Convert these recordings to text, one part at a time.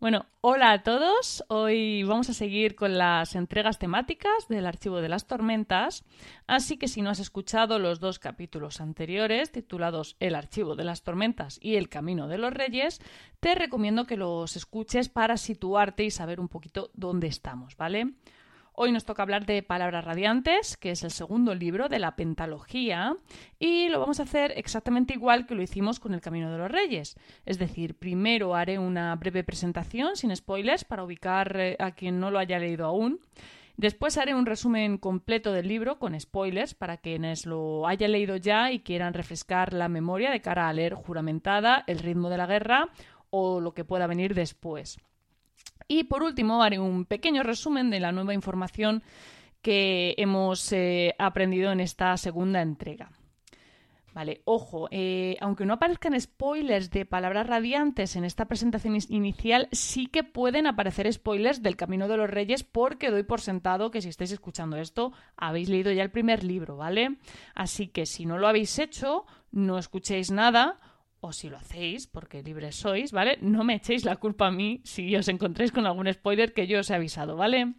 Bueno, hola a todos. Hoy vamos a seguir con las entregas temáticas del Archivo de las Tormentas. Así que si no has escuchado los dos capítulos anteriores, titulados El Archivo de las Tormentas y El Camino de los Reyes, te recomiendo que los escuches para situarte y saber un poquito dónde estamos, ¿vale? Hoy nos toca hablar de Palabras Radiantes, que es el segundo libro de la Pentalogía, y lo vamos a hacer exactamente igual que lo hicimos con El Camino de los Reyes. Es decir, primero haré una breve presentación sin spoilers para ubicar eh, a quien no lo haya leído aún. Después haré un resumen completo del libro con spoilers para quienes lo hayan leído ya y quieran refrescar la memoria de cara a leer juramentada, el ritmo de la guerra o lo que pueda venir después. Y por último, haré un pequeño resumen de la nueva información que hemos eh, aprendido en esta segunda entrega. Vale, ojo, eh, aunque no aparezcan spoilers de palabras radiantes en esta presentación inicial, sí que pueden aparecer spoilers del Camino de los Reyes porque doy por sentado que si estáis escuchando esto habéis leído ya el primer libro, ¿vale? Así que si no lo habéis hecho, no escuchéis nada o si lo hacéis, porque libres sois, ¿vale? No me echéis la culpa a mí si os encontréis con algún spoiler que yo os he avisado, ¿vale?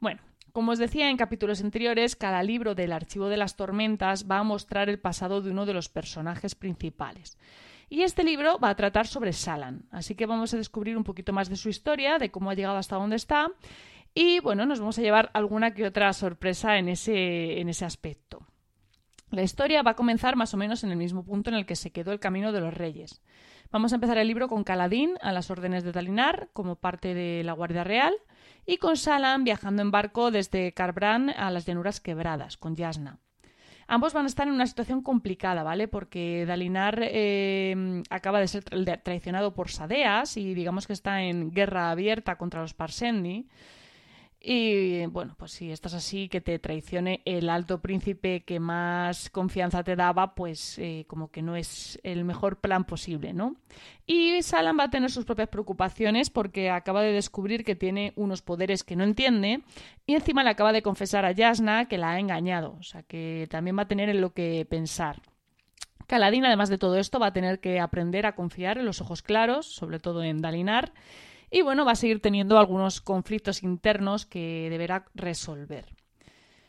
Bueno, como os decía en capítulos anteriores, cada libro del Archivo de las Tormentas va a mostrar el pasado de uno de los personajes principales. Y este libro va a tratar sobre Salan, así que vamos a descubrir un poquito más de su historia, de cómo ha llegado hasta donde está, y bueno, nos vamos a llevar alguna que otra sorpresa en ese, en ese aspecto. La historia va a comenzar más o menos en el mismo punto en el que se quedó el camino de los reyes. Vamos a empezar el libro con Caladín a las órdenes de Dalinar como parte de la Guardia Real y con Salam viajando en barco desde Carbran a las llanuras quebradas con Yasna. Ambos van a estar en una situación complicada, ¿vale? Porque Dalinar eh, acaba de ser traicionado por Sadeas y digamos que está en guerra abierta contra los Parsendi. Y bueno, pues si estás así, que te traicione el alto príncipe que más confianza te daba, pues eh, como que no es el mejor plan posible, ¿no? Y Salam va a tener sus propias preocupaciones porque acaba de descubrir que tiene unos poderes que no entiende y encima le acaba de confesar a Yasna que la ha engañado, o sea que también va a tener en lo que pensar. Caladín, además de todo esto, va a tener que aprender a confiar en los ojos claros, sobre todo en Dalinar, y bueno, va a seguir teniendo algunos conflictos internos que deberá resolver.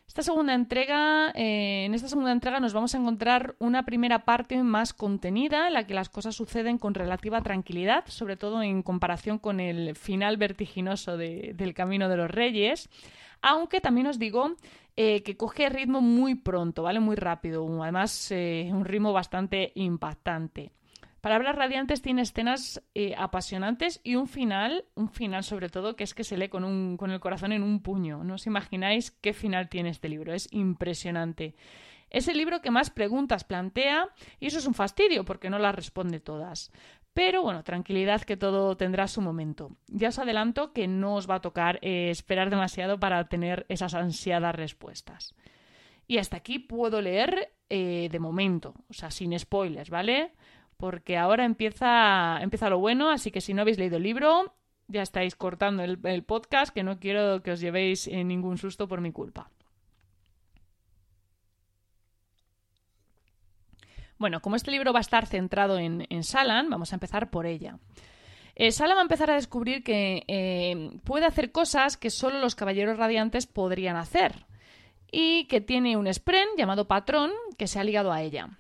Esta segunda entrega, eh, en esta segunda entrega nos vamos a encontrar una primera parte más contenida, en la que las cosas suceden con relativa tranquilidad, sobre todo en comparación con el final vertiginoso del Camino de los Reyes. Aunque también os digo eh, que coge ritmo muy pronto, ¿vale? Muy rápido. Además, eh, un ritmo bastante impactante. Palabras Radiantes tiene escenas eh, apasionantes y un final, un final sobre todo, que es que se lee con, el corazón en un puño. No os imagináis qué final tiene este libro, es impresionante. Es el libro que más preguntas plantea y eso es un fastidio porque no las responde todas. Pero bueno, tranquilidad que todo tendrá su momento. Ya os adelanto que no os va a tocar eh, esperar demasiado para tener esas ansiadas respuestas. Y hasta aquí puedo leer eh, de momento, o sea, sin spoilers, ¿vale? Porque ahora empieza, empieza lo bueno, así que si no habéis leído el libro, ya estáis cortando el, podcast, que no quiero que os llevéis en ningún susto por mi culpa. Bueno, como este libro va a estar centrado en, Salan, vamos a empezar por ella. Eh, Salan va a empezar a descubrir que eh, puede hacer cosas que solo los caballeros radiantes podrían hacer y que tiene un spren llamado patrón que se ha ligado a ella.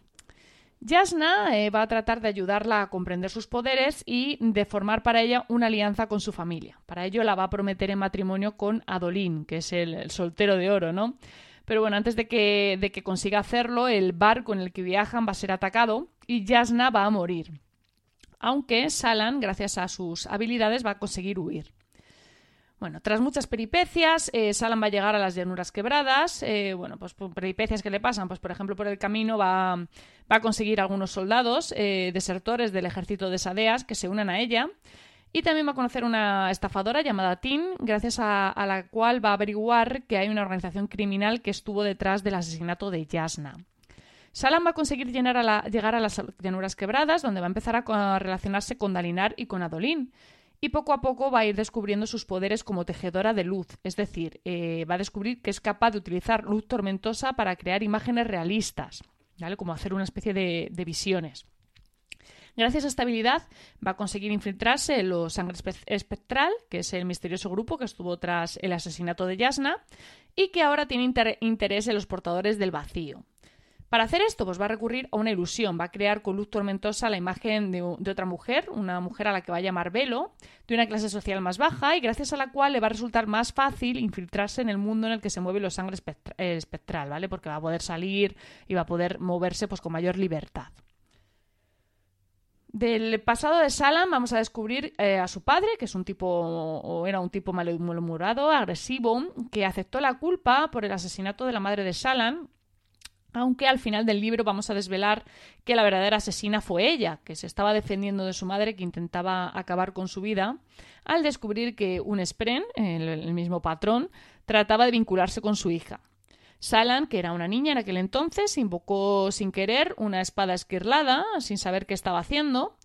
Yasna eh, va a tratar de ayudarla a comprender sus poderes y de formar para ella una alianza con su familia. Para ello la va a prometer en matrimonio con Adolín, que es el, soltero de oro, ¿no? Pero bueno, antes de que, de que consiga hacerlo, el barco en el que viajan va a ser atacado y Yasna va a morir. Aunque Salan, gracias a sus habilidades, va a conseguir huir. Bueno, tras muchas peripecias, eh, Salam va a llegar a las llanuras quebradas. Eh, bueno, pues peripecias que le pasan, pues por ejemplo por el camino va, va a conseguir algunos soldados eh, desertores del ejército de Sadeas que se unan a ella. Y también va a conocer una estafadora llamada Tin, gracias a, la cual va a averiguar que hay una organización criminal que estuvo detrás del asesinato de Yasna. Salam va a conseguir llegar a las llanuras quebradas, donde va a empezar a relacionarse con Dalinar y con Adolín y poco a poco va a ir descubriendo sus poderes como tejedora de luz, es decir, eh, va a descubrir que es capaz de utilizar luz tormentosa para crear imágenes realistas, ¿vale? como hacer una especie de, visiones. Gracias a esta habilidad va a conseguir infiltrarse en los Sangre Espectral, que es el misterioso grupo que estuvo tras el asesinato de Yasna y que ahora tiene interés en los portadores del vacío. Para hacer esto, pues va a recurrir a una ilusión, va a crear con luz tormentosa la imagen de, otra mujer, una mujer a la que va a llamar Velo, de una clase social más baja y gracias a la cual le va a resultar más fácil infiltrarse en el mundo en el que se mueve los sangre eh, espectral, ¿vale? Porque va a poder salir y va a poder moverse pues con mayor libertad. Del pasado de Salam vamos a descubrir eh, a su padre, que es un tipo, o era un tipo malhumorado, agresivo, que aceptó la culpa por el asesinato de la madre de Salam aunque al final del libro vamos a desvelar que la verdadera asesina fue ella, que se estaba defendiendo de su madre que intentaba acabar con su vida, al descubrir que un Spren, el, mismo patrón, trataba de vincularse con su hija. Salan, que era una niña en aquel entonces, invocó sin querer una espada esquirlada, sin saber qué estaba haciendo,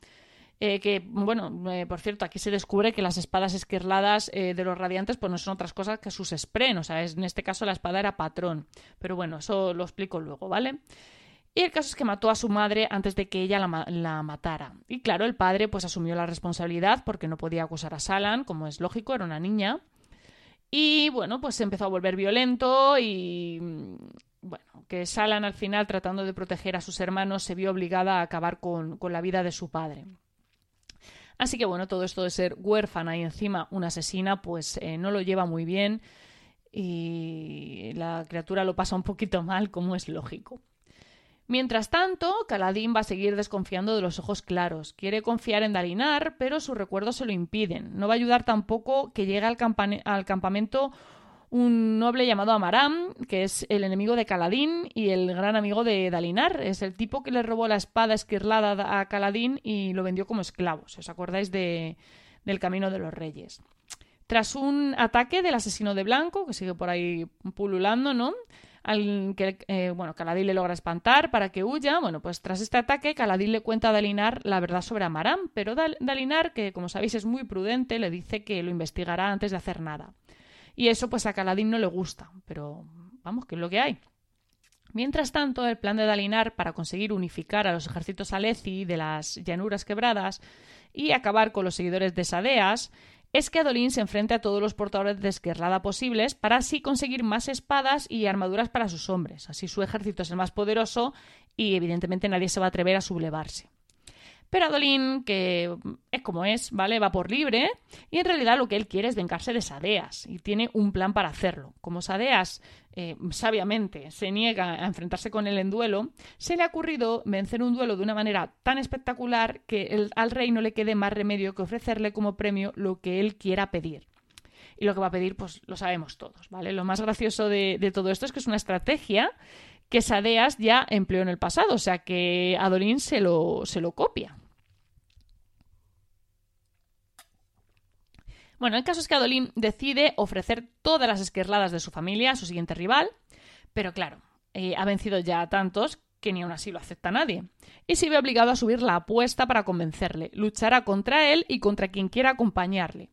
eh, que, bueno, eh, por cierto, aquí se descubre que las espadas esquirladas eh, de los radiantes pues no son otras cosas que sus spren, o sea, en este caso la espada era patrón. Pero bueno, eso lo explico luego, ¿vale? Y el caso es que mató a su madre antes de que ella la, la, matara. Y claro, el padre pues asumió la responsabilidad porque no podía acusar a Salan, como es lógico, era una niña. Y bueno, pues se empezó a volver violento y bueno, que Salan al final, tratando de proteger a sus hermanos, se vio obligada a acabar con, con la vida de su padre. Así que bueno, todo esto de ser huérfana y encima una asesina, pues eh, no lo lleva muy bien y la criatura lo pasa un poquito mal, como es lógico. Mientras tanto, Caladín va a seguir desconfiando de los ojos claros. Quiere confiar en Dalinar, pero sus recuerdos se lo impiden. No va a ayudar tampoco que llegue al, al campamento un noble llamado Amaram, que es el enemigo de Caladín y el gran amigo de Dalinar. Es el tipo que le robó la espada esquirlada a Caladín y lo vendió como esclavo. ¿Os acordáis de, del Camino de los Reyes? Tras un ataque del asesino de Blanco, que sigue por ahí pululando, ¿no? Al que, eh, bueno, Caladín le logra espantar para que huya. Bueno, pues tras este ataque, Caladín le cuenta a Dalinar la verdad sobre Amaram, pero Dalinar, que como sabéis es muy prudente, le dice que lo investigará antes de hacer nada. Y eso pues a Caladín no le gusta, pero vamos, que es lo que hay. Mientras tanto, el plan de Dalinar para conseguir unificar a los ejércitos aleci de las llanuras quebradas y acabar con los seguidores de Sadeas es que Adolín se enfrente a todos los portadores de esquerrada posibles para así conseguir más espadas y armaduras para sus hombres. Así su ejército es el más poderoso y evidentemente nadie se va a atrever a sublevarse. Pero Adolín, que es como es, ¿vale? Va por libre y en realidad lo que él quiere es vengarse de Sadeas y tiene un plan para hacerlo. Como Sadeas eh, sabiamente se niega a enfrentarse con él en duelo, se le ha ocurrido vencer un duelo de una manera tan espectacular que al rey no le quede más remedio que ofrecerle como premio lo que él quiera pedir. Y lo que va a pedir, pues lo sabemos todos, ¿vale? Lo más gracioso de, de todo esto es que es una estrategia que Sadeas ya empleó en el pasado, o sea que Adolín se lo, se lo copia. Bueno, el caso es que Adolín decide ofrecer todas las esquerladas de su familia a su siguiente rival, pero claro, eh, ha vencido ya a tantos que ni aun así lo acepta nadie. Y se ve obligado a subir la apuesta para convencerle. Luchará contra él y contra quien quiera acompañarle.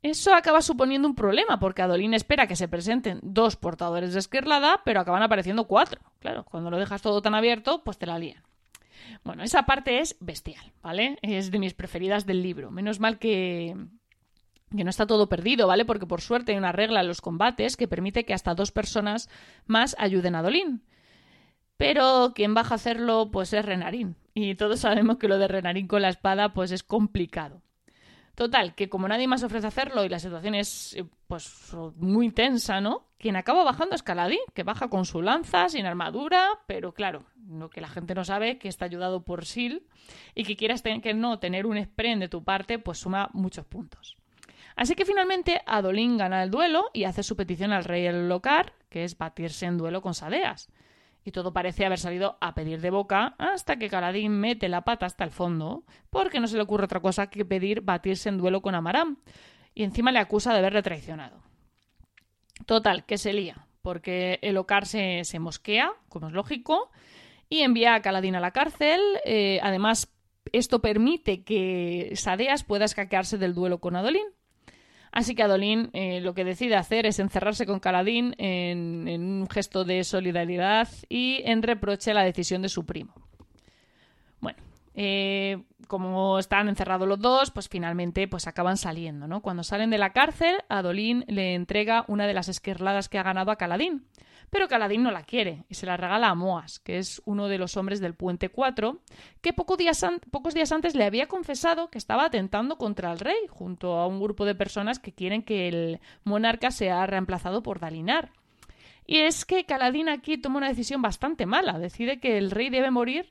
Eso acaba suponiendo un problema, porque Adolín espera que se presenten dos portadores de esquerlada, pero acaban apareciendo cuatro. Claro, cuando lo dejas todo tan abierto, pues te la lían. Bueno, esa parte es bestial, ¿vale? Es de mis preferidas del libro. Menos mal que, que no está todo perdido, ¿vale? Porque por suerte hay una regla en los combates que permite que hasta dos personas más ayuden a Dolín. Pero quien baja a hacerlo, pues es Renarín. Y todos sabemos que lo de Renarín con la espada, pues es complicado. Total, que como nadie más ofrece hacerlo y la situación es eh, pues muy tensa, ¿no? Quien acaba bajando es Caladín, que baja con su lanza, sin armadura, pero claro, lo que la gente no sabe que está ayudado por Sil y que quieras tener que no tener un spren de tu parte, pues suma muchos puntos. Así que finalmente Adolín gana el duelo y hace su petición al rey el Locar, que es batirse en duelo con Sadeas. Y todo parece haber salido a pedir de boca hasta que Caladín mete la pata hasta el fondo, porque no se le ocurre otra cosa que pedir batirse en duelo con Amaram, y encima le acusa de haberle traicionado. Total, que se lía, porque el Ocar se, mosquea, como es lógico, y envía a Caladín a la cárcel. Eh, además, esto permite que Sadeas pueda escaquearse del duelo con Adolín. Así que Adolín eh, lo que decide hacer es encerrarse con Caladín en, un gesto de solidaridad y en reproche a la decisión de su primo. Bueno, eh, como están encerrados los dos, pues finalmente pues acaban saliendo, ¿no? Cuando salen de la cárcel, Adolín le entrega una de las esquirladas que ha ganado a Caladín. Pero Caladín no la quiere y se la regala a Moas, que es uno de los hombres del Puente 4, que pocos días, pocos días antes le había confesado que estaba atentando contra el rey, junto a un grupo de personas que quieren que el monarca sea reemplazado por Dalinar. Y es que Caladín aquí toma una decisión bastante mala, decide que el rey debe morir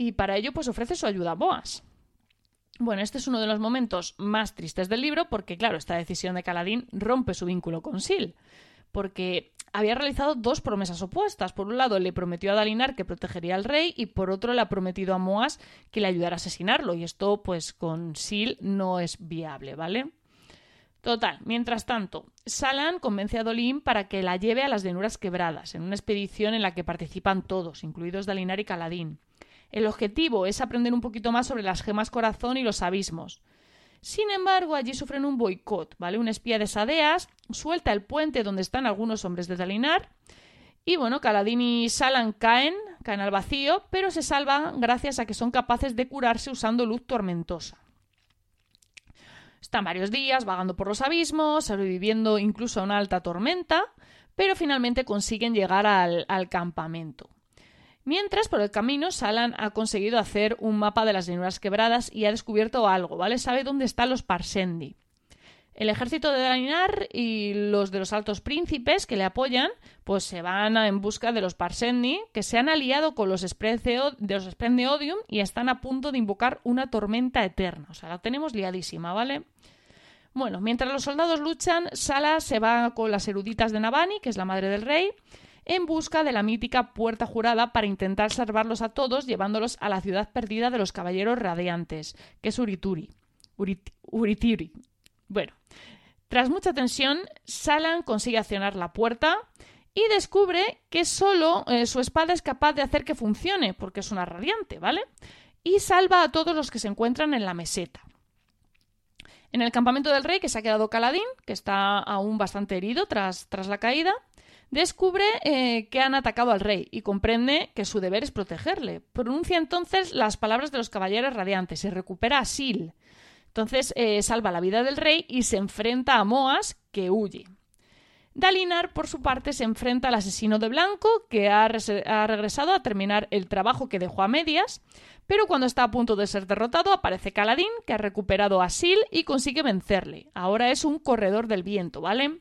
y para ello pues ofrece su ayuda a Moas. Bueno, este es uno de los momentos más tristes del libro porque, claro, esta decisión de Caladín rompe su vínculo con Sil porque había realizado dos promesas opuestas. Por un lado, le prometió a Dalinar que protegería al rey y por otro le ha prometido a Moas que le ayudara a asesinarlo. Y esto, pues, con Sil no es viable, ¿vale? Total, mientras tanto, Salan convence a Dolin para que la lleve a las Denuras Quebradas, en una expedición en la que participan todos, incluidos Dalinar y Caladín. El objetivo es aprender un poquito más sobre las gemas corazón y los abismos. Sin embargo, allí sufren un boicot, ¿vale? Un espía de Sadeas suelta el puente donde están algunos hombres de Dalinar y bueno, Caladín y Salan caen, caen al vacío, pero se salvan gracias a que son capaces de curarse usando luz tormentosa. Están varios días vagando por los abismos, sobreviviendo incluso a una alta tormenta, pero finalmente consiguen llegar al, al campamento. Mientras, por el camino, Salan ha conseguido hacer un mapa de las llanuras quebradas y ha descubierto algo, ¿vale? Sabe dónde están los Parsendi. El ejército de Dalinar y los de los altos príncipes que le apoyan, pues se van en busca de los Parsendi, que se han aliado con los de los y están a punto de invocar una tormenta eterna. O sea, la tenemos liadísima, ¿vale? Bueno, mientras los soldados luchan, Sala se va con las eruditas de Navani, que es la madre del rey, en busca de la mítica Puerta Jurada para intentar salvarlos a todos llevándolos a la ciudad perdida de los Caballeros Radiantes, que es Urituri. Uritiri. Bueno, tras mucha tensión, Salan consigue accionar la puerta y descubre que solo eh, su espada es capaz de hacer que funcione, porque es una radiante, ¿vale? Y salva a todos los que se encuentran en la meseta. En el campamento del rey, que se ha quedado Caladín, que está aún bastante herido tras, tras la caída, Descubre eh, que han atacado al rey y comprende que su deber es protegerle. Pronuncia entonces las palabras de los caballeros radiantes y recupera a Sil. Entonces eh, salva la vida del rey y se enfrenta a Moas, que huye. Dalinar, por su parte, se enfrenta al asesino de Blanco, que ha, ha, regresado a terminar el trabajo que dejó a medias, pero cuando está a punto de ser derrotado aparece Caladín, que ha recuperado a Sil y consigue vencerle. Ahora es un corredor del viento, ¿vale?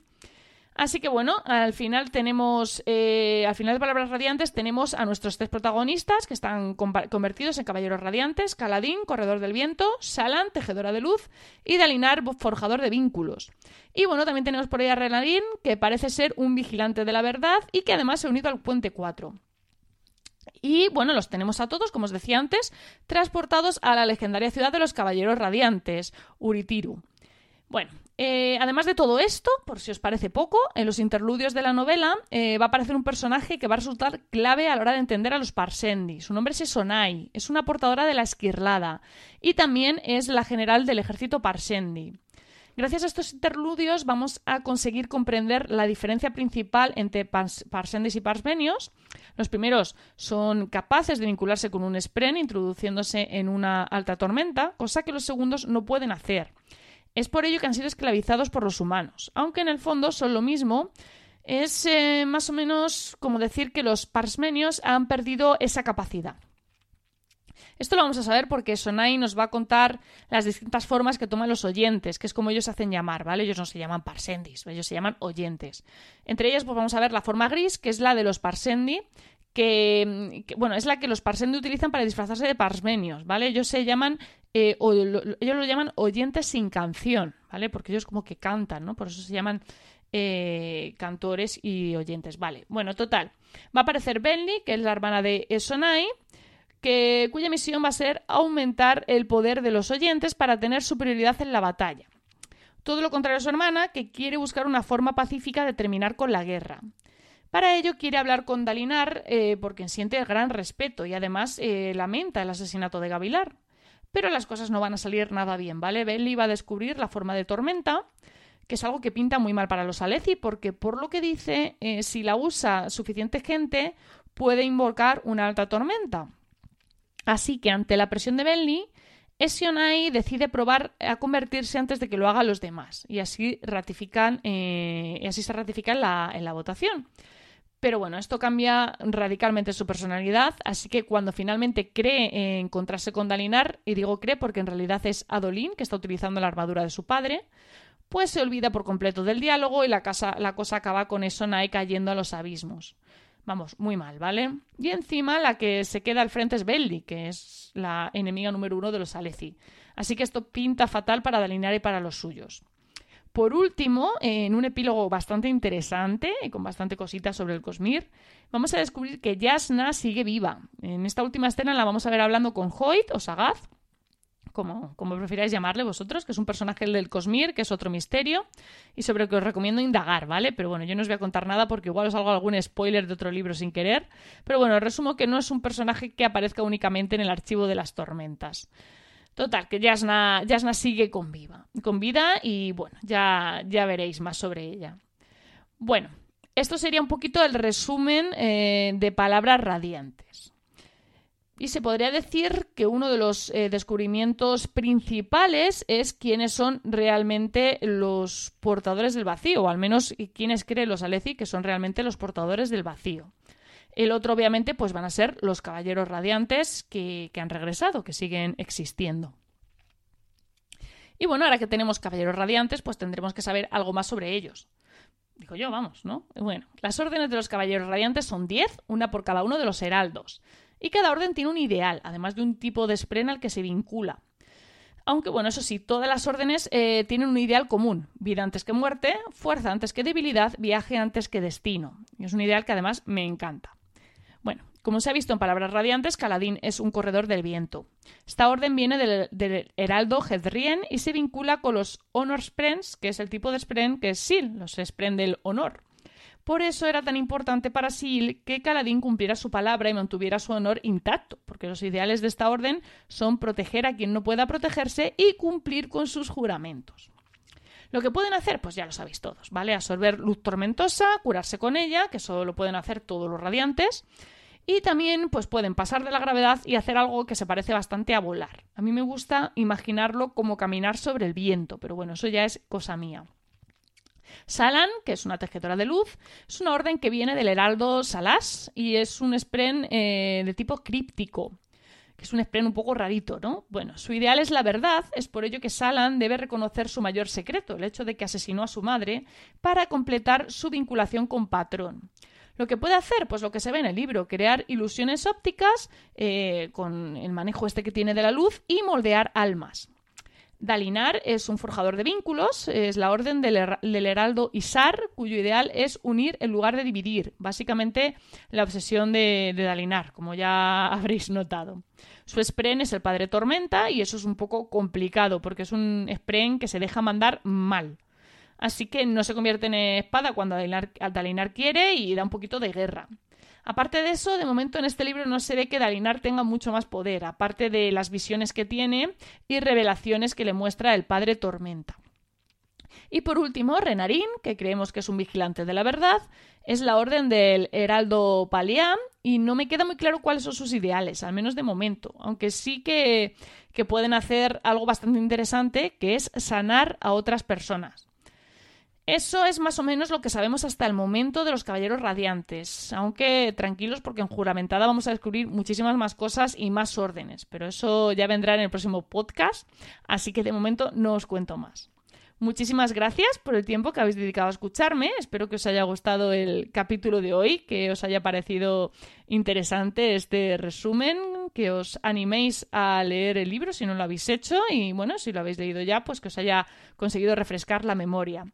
Así que bueno, al final tenemos, eh, al final de Palabras Radiantes tenemos a nuestros tres protagonistas que están convertidos en caballeros radiantes, Caladín, Corredor del Viento, Salan, Tejedora de Luz y Dalinar, Forjador de Vínculos. Y bueno, también tenemos por ahí a Renadín, que parece ser un vigilante de la verdad y que además se ha unido al Puente 4. Y bueno, los tenemos a todos, como os decía antes, transportados a la legendaria ciudad de los Caballeros Radiantes, Uritiru. Bueno, eh, además de todo esto, por si os parece poco, en los interludios de la novela eh, va a aparecer un personaje que va a resultar clave a la hora de entender a los Parsendi. Su nombre es Esonai, es una portadora de la esquirlada y también es la general del ejército Parsendi. Gracias a estos interludios vamos a conseguir comprender la diferencia principal entre Parsendis y Parsmenios. Los primeros son capaces de vincularse con un Spren introduciéndose en una alta tormenta, cosa que los segundos no pueden hacer. Es por ello que han sido esclavizados por los humanos, aunque en el fondo son lo mismo. Es eh, más o menos como decir que los parsmenios han perdido esa capacidad. Esto lo vamos a saber porque Sonai nos va a contar las distintas formas que toman los oyentes, que es como ellos se hacen llamar, ¿vale? Ellos no se llaman parsendis, ellos se llaman oyentes. Entre ellas, pues vamos a ver la forma gris, que es la de los parsendi, que, bueno, es la que los parsendi utilizan para disfrazarse de parsmenios, ¿vale? Ellos se llaman eh, ellos lo llaman oyentes sin canción, ¿vale? Porque ellos como que cantan, ¿no? Por eso se llaman eh, cantores y oyentes, ¿vale? Bueno, total. Va a aparecer Benly, que es la hermana de Esonai, que, cuya misión va a ser aumentar el poder de los oyentes para tener superioridad en la batalla. Todo lo contrario a su hermana, que quiere buscar una forma pacífica de terminar con la guerra. Para ello quiere hablar con Dalinar eh, porque siente gran respeto y además lamenta el asesinato de Gavilar. Pero las cosas no van a salir nada bien, ¿vale? Belly va a descubrir la forma de tormenta, que es algo que pinta muy mal para los Aleci, porque por lo que dice, eh, si la usa suficiente gente, puede invocar una alta tormenta. Así que ante la presión de Belly, Essionai decide probar a convertirse antes de que lo hagan los demás y así ratifican eh, así se ratifica en la votación. Pero bueno, esto cambia radicalmente su personalidad, así que cuando finalmente cree encontrarse con Dalinar, y digo cree porque en realidad es Adolin que está utilizando la armadura de su padre, pues se olvida por completo del diálogo y la, la cosa acaba con Essionai cayendo a los abismos. Vamos, muy mal, ¿vale? Y encima la que se queda al frente es Belli, que es la enemiga número uno de los Aleci. Así que esto pinta fatal para Dalinar y para los suyos. Por último, en un epílogo bastante interesante y con bastante cositas sobre el Cosmir, vamos a descubrir que Yasna sigue viva. En esta última escena la vamos a ver hablando con Hoyt o Sagath, como, como prefiráis llamarle vosotros, que es un personaje del Cosmir, que es otro misterio, y sobre el que os recomiendo indagar, ¿vale? Pero bueno, yo no os voy a contar nada porque igual os hago algún spoiler de otro libro sin querer. Pero bueno, resumo que no es un personaje que aparezca únicamente en el archivo de las tormentas. Total, que Yasna, Yasna sigue con, viva, con vida y bueno, ya, ya veréis más sobre ella. Bueno, esto sería un poquito el resumen eh, de palabras radiantes. Y se podría decir que uno de los eh, descubrimientos principales es quiénes son realmente los portadores del vacío, o al menos quiénes creen los Aleci que son realmente los portadores del vacío. El otro, obviamente, pues van a ser los caballeros radiantes que, que han regresado, que siguen existiendo. Y bueno, ahora que tenemos caballeros radiantes, pues tendremos que saber algo más sobre ellos. Digo yo, vamos, ¿no? Bueno, las órdenes de los caballeros radiantes son 10, una por cada uno de los heraldos y cada orden tiene un ideal, además de un tipo de spren al que se vincula. Aunque bueno, eso sí, todas las órdenes eh, tienen un ideal común. Vida antes que muerte, fuerza antes que debilidad, viaje antes que destino. Y es un ideal que además me encanta. Bueno, como se ha visto en palabras radiantes, Caladín es un corredor del viento. Esta orden viene del, heraldo Hedrien y se vincula con los Honor Sprens, que es el tipo de Spren que es Sil, los Spren del honor. Por eso era tan importante para Sil que Caladín cumpliera su palabra y mantuviera su honor intacto, porque los ideales de esta orden son proteger a quien no pueda protegerse y cumplir con sus juramentos. Lo que pueden hacer, pues ya lo sabéis todos, ¿vale? Absorber luz tormentosa, curarse con ella, que eso lo pueden hacer todos los radiantes. Y también, pues pueden pasar de la gravedad y hacer algo que se parece bastante a volar. A mí me gusta imaginarlo como caminar sobre el viento, pero bueno, eso ya es cosa mía. Salan, que es una tejedora de luz, es una orden que viene del heraldo Salas y es un spren eh, de tipo críptico que es un spren un poco rarito, ¿no? Bueno, su ideal es la verdad, es por ello que Salan debe reconocer su mayor secreto, el hecho de que asesinó a su madre, para completar su vinculación con Patrón. Lo que puede hacer, pues lo que se ve en el libro, crear ilusiones ópticas eh, con el manejo este que tiene de la luz y moldear almas. Dalinar es un forjador de vínculos, es la orden del, heraldo Isar, cuyo ideal es unir en lugar de dividir, básicamente la obsesión de, Dalinar, como ya habréis notado. Su spren es el padre Tormenta y eso es un poco complicado porque es un spren que se deja mandar mal. Así que no se convierte en espada cuando Dalinar quiere y da un poquito de guerra. Aparte de eso, de momento en este libro no se ve que Dalinar tenga mucho más poder, aparte de las visiones que tiene y revelaciones que le muestra el padre Tormenta. Y por último, Renarín, que creemos que es un vigilante de la verdad, es la orden del Heraldo Palián y no me queda muy claro cuáles son sus ideales, al menos de momento, aunque sí que, que pueden hacer algo bastante interesante, que es sanar a otras personas. Eso es más o menos lo que sabemos hasta el momento de los Caballeros Radiantes, aunque tranquilos porque en juramentada vamos a descubrir muchísimas más cosas y más órdenes, pero eso ya vendrá en el próximo podcast, así que de momento no os cuento más. Muchísimas gracias por el tiempo que habéis dedicado a escucharme. Espero que os haya gustado el capítulo de hoy, que os haya parecido interesante este resumen, que os animéis a leer el libro si no lo habéis hecho y bueno, si lo habéis leído ya, pues que os haya conseguido refrescar la memoria.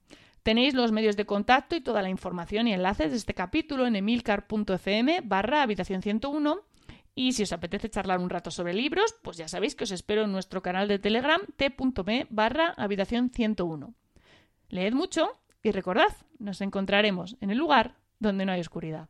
Tenéis los medios de contacto y toda la información y enlaces de este capítulo en emilcar.fm barra habitación 101 y si os apetece charlar un rato sobre libros, pues ya sabéis que os espero en nuestro canal de Telegram t.me barra habitación 101. Leed mucho y recordad, nos encontraremos en el lugar donde no hay oscuridad.